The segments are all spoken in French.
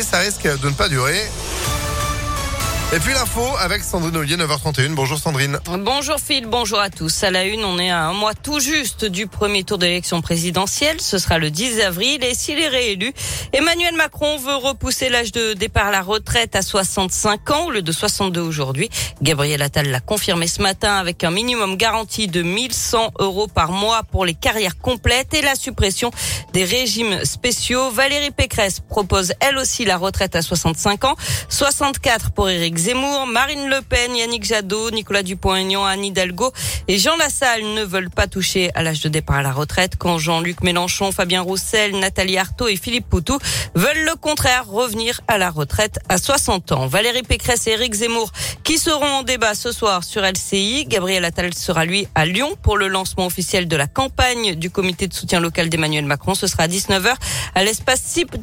ça risque de ne pas durer. Et puis l'info avec Sandrine Ollier, 9h31. Bonjour Sandrine. Bonjour Phil, bonjour à tous. À la une, on est à un mois tout juste du premier tour d'élection présidentielle. Ce sera le 10 avril et s'il est réélu, Emmanuel Macron veut repousser l'âge de départ à la retraite à 65 ans au lieu de 62 aujourd'hui. Gabriel Attal l'a confirmé ce matin avec un minimum garanti de 1100 euros par mois pour les carrières complètes et la suppression des régimes spéciaux. Valérie Pécresse propose elle aussi la retraite à 65 ans, 64 pour Éric Zemmour, Marine Le Pen, Yannick Jadot, Nicolas Dupont-Aignan, Anne Hidalgo et Jean Lassalle ne veulent pas toucher à l'âge de départ à la retraite quand Jean-Luc Mélenchon, Fabien Roussel, Nathalie Arthaud et Philippe Poutou veulent le contraire revenir à la retraite à 60 ans. Valérie Pécresse et Éric Zemmour qui seront en débat ce soir sur LCI. Gabriel Attal sera lui à Lyon pour le lancement officiel de la campagne du comité de soutien local d'Emmanuel Macron. Ce sera à 19h à l'espace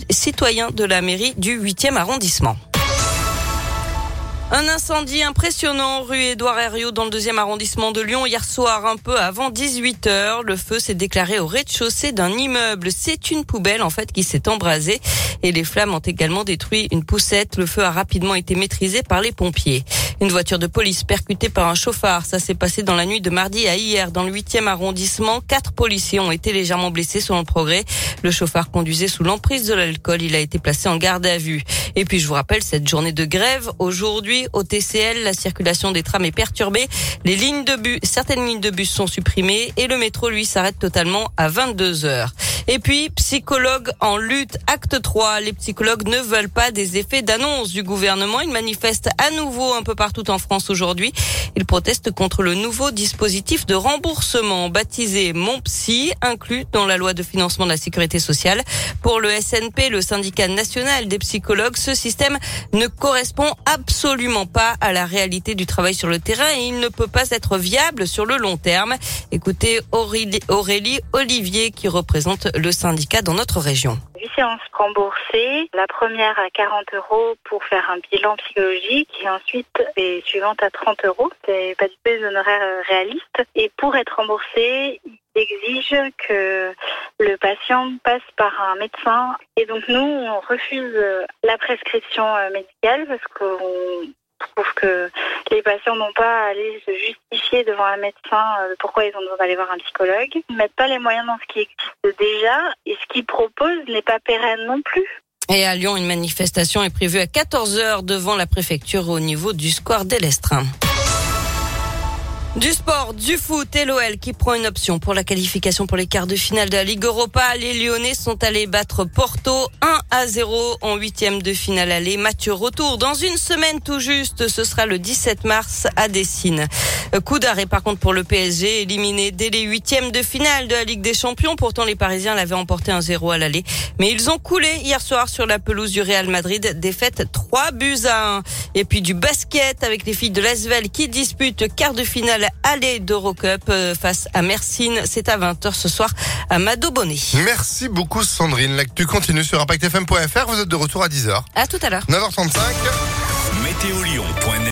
citoyen de la mairie du 8e arrondissement. Un incendie impressionnant rue Édouard Herriot dans le deuxième arrondissement de Lyon hier soir un peu avant 18 heures. Le feu s'est déclaré au rez-de-chaussée d'un immeuble. C'est une poubelle en fait qui s'est embrasée et les flammes ont également détruit une poussette. Le feu a rapidement été maîtrisé par les pompiers. Une voiture de police percutée par un chauffard. Ça s'est passé dans la nuit de mardi à hier dans le huitième arrondissement. Quatre policiers ont été légèrement blessés selon le progrès. Le chauffard conduisait sous l'emprise de l'alcool. Il a été placé en garde à vue. Et puis je vous rappelle cette journée de grève aujourd'hui au TCL, la circulation des trams est perturbée. Les lignes de bus, certaines lignes de bus sont supprimées et le métro, lui, s'arrête totalement à 22 heures. Et puis, psychologues en lutte, acte 3. Les psychologues ne veulent pas des effets d'annonce du gouvernement. Ils manifestent à nouveau un peu partout en France aujourd'hui. Ils protestent contre le nouveau dispositif de remboursement baptisé Mon Psy, inclus dans la loi de financement de la sécurité sociale. Pour le SNP, le syndicat national des psychologues, ce système ne correspond absolument pas à la réalité du travail sur le terrain et il ne peut pas être viable sur le long terme. Écoutez Aurélie, Olivier qui représente le syndicat dans notre région. 8 séances remboursées, la première à 40 euros pour faire un bilan psychologique et ensuite les suivantes à 30 euros. C'est pas du tout des honoraires euh, réalistes. Et pour être remboursé, il exige que le patient passe par un médecin. Et donc nous, on refuse la prescription euh, médicale parce qu'on trouve que les patients n'ont pas à aller se justifier devant un médecin euh, pourquoi ils ont besoin d'aller voir un psychologue. Ils ne mettent pas les moyens dans ce qui existe déjà et ce qu'ils proposent n'est pas pérenne non plus. Et à Lyon, une manifestation est prévue à 14h devant la préfecture au niveau du square d'Elestrin. Du sport, du foot et l'OL qui prend une option pour la qualification pour les quarts de finale de la Ligue Europa. Les Lyonnais sont allés battre Porto 1 à 0 en huitième de finale aller. Mathieu retour dans une semaine tout juste. Ce sera le 17 mars à Dessine. Coup d'arrêt par contre pour le PSG éliminé dès les huitièmes de finale de la Ligue des Champions. Pourtant les Parisiens l'avaient emporté un 0 à l'aller. Mais ils ont coulé hier soir sur la pelouse du Real Madrid. Défaite 3 buts à 1. Et puis du basket avec les filles de l'Asvel qui disputent quart de finale aller d'Eurocup euh, face à Mersin. C'est à 20h ce soir à Mado Bonnet. Merci beaucoup Sandrine. L'actu continue sur ImpactFM.fr. Vous êtes de retour à 10h. À tout à l'heure. 9h35. Météo